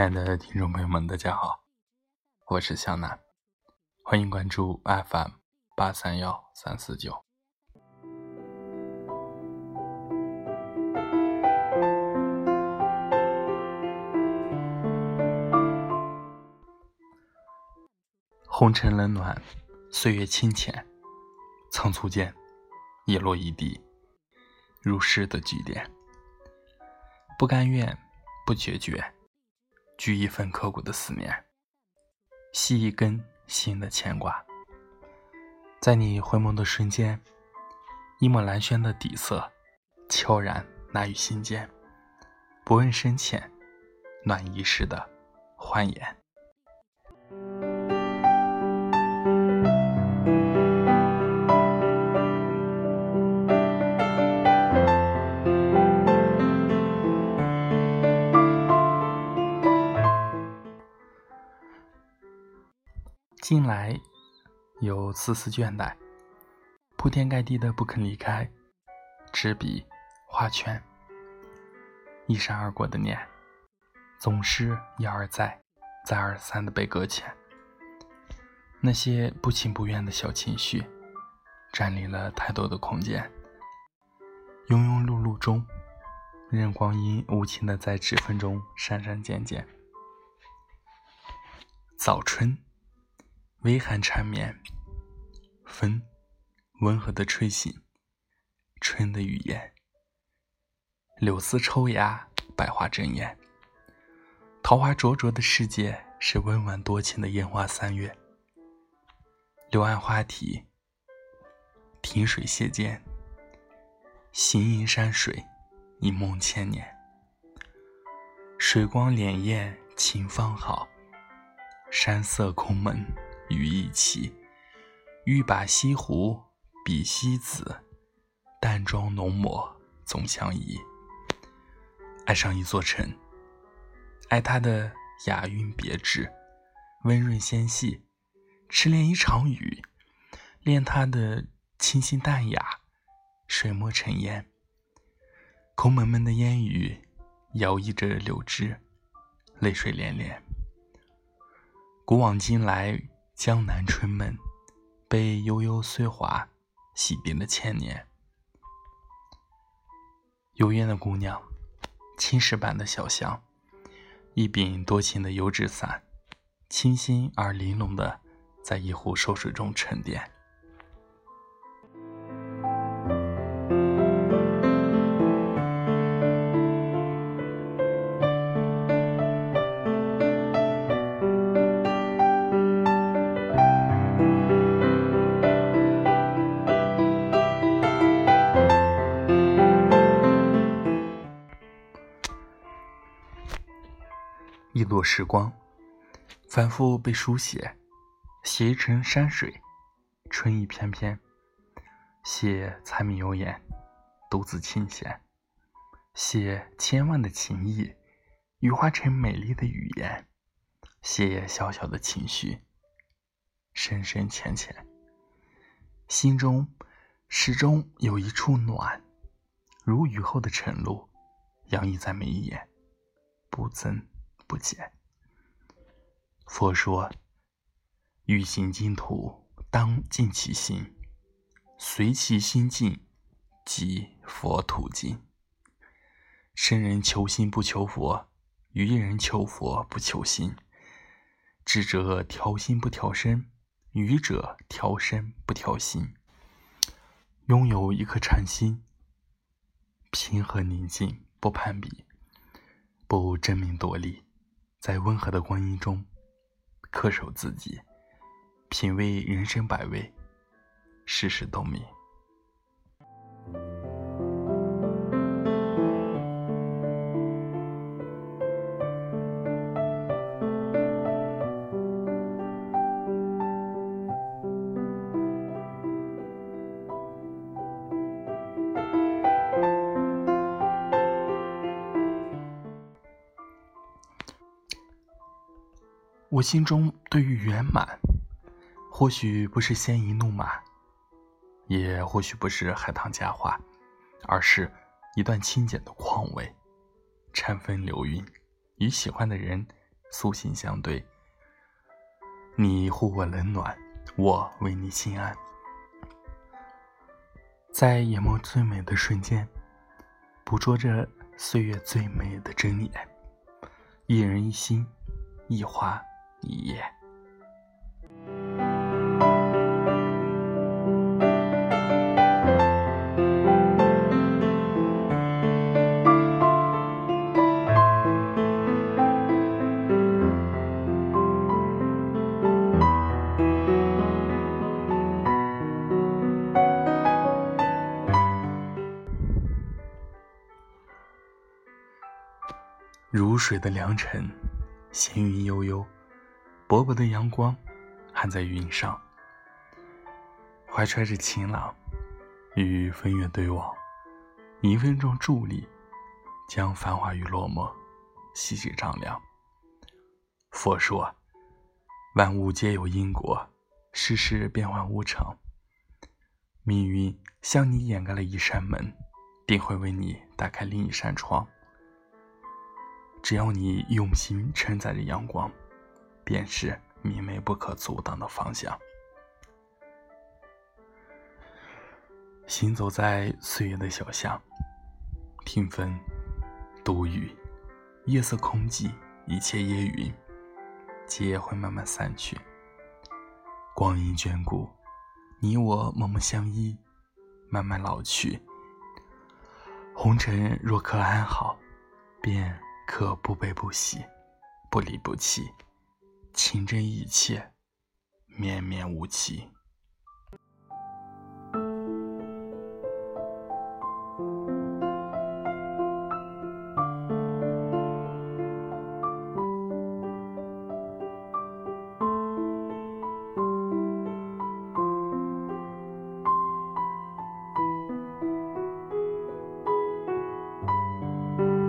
亲爱的听众朋友们，大家好，我是向南，欢迎关注 FM 八三幺三四九。红尘冷暖，岁月清浅，仓促间，叶落一地，如诗的句点，不甘愿，不决绝。聚一份刻骨的思念，系一根心的牵挂。在你回眸的瞬间，一抹蓝轩的底色悄然纳于心间，不问深浅，暖一世的欢颜。近来有丝丝倦怠，铺天盖地的不肯离开，纸笔画圈，一闪而过的念，总是一而再，再而三的被搁浅。那些不情不愿的小情绪，占领了太多的空间。庸庸碌碌中，任光阴无情的在指缝中闪闪渐渐。早春。微寒缠绵，风温和的吹醒春的语言。柳丝抽芽，百花争艳。桃花灼灼的世界是温婉多情的烟花三月。柳岸花啼，亭水榭间，行吟山水，一梦千年。水光潋滟晴方好，山色空蒙。雨亦奇，欲把西湖比西子，淡妆浓抹总相宜。爱上一座城，爱它的雅韵别致，温润纤细；痴恋一场雨，恋它的清新淡雅，水墨沉烟。空蒙蒙的烟雨，摇曳着柳枝，泪水涟涟。古往今来。江南春梦，被悠悠岁华洗涤了千年。幽怨的姑娘，青石板的小巷，一柄多情的油纸伞，清新而玲珑的，在一壶瘦水中沉淀。落时光，反复被书写，写成山水，春意翩翩；写柴米油盐，独自清闲；写千万的情意，羽化成美丽的语言；写小小的情绪，深深浅浅。心中始终有一处暖，如雨后的晨露，洋溢在每一眼，不增。不减。佛说：“欲行净土，当尽其心，随其心境，即佛途径。”圣人求心不求佛，愚人求佛不求心。智者调心不调身，愚者调身不调心。拥有一颗禅心，平和宁静，不攀比，不争名夺利。在温和的光阴中，恪守自己，品味人生百味，世事洞明。我心中对于圆满，或许不是鲜衣怒马，也或许不是海棠佳话，而是一段清简的况味，禅风流韵，与喜欢的人素心相对。你护我冷暖，我为你心安。在眼眸最美的瞬间，捕捉着岁月最美的真脸。一人一心，一花一叶。如水的良辰，闲云悠悠，薄薄的阳光含在云上，怀揣着晴朗，与风月对望，一分钟伫立，将繁华与落寞细细丈量。佛说，万物皆有因果，世事变幻无常，命运向你掩盖了一扇门，定会为你打开另一扇窗。只要你用心承载着阳光，便是明媚不可阻挡的方向。行走在岁月的小巷，听风，读雨，夜色空寂，一切烟云，皆会慢慢散去。光阴眷顾，你我默默相依，慢慢老去。红尘若可安好，便。可不悲不喜，不离不弃，情真意切，绵绵无期。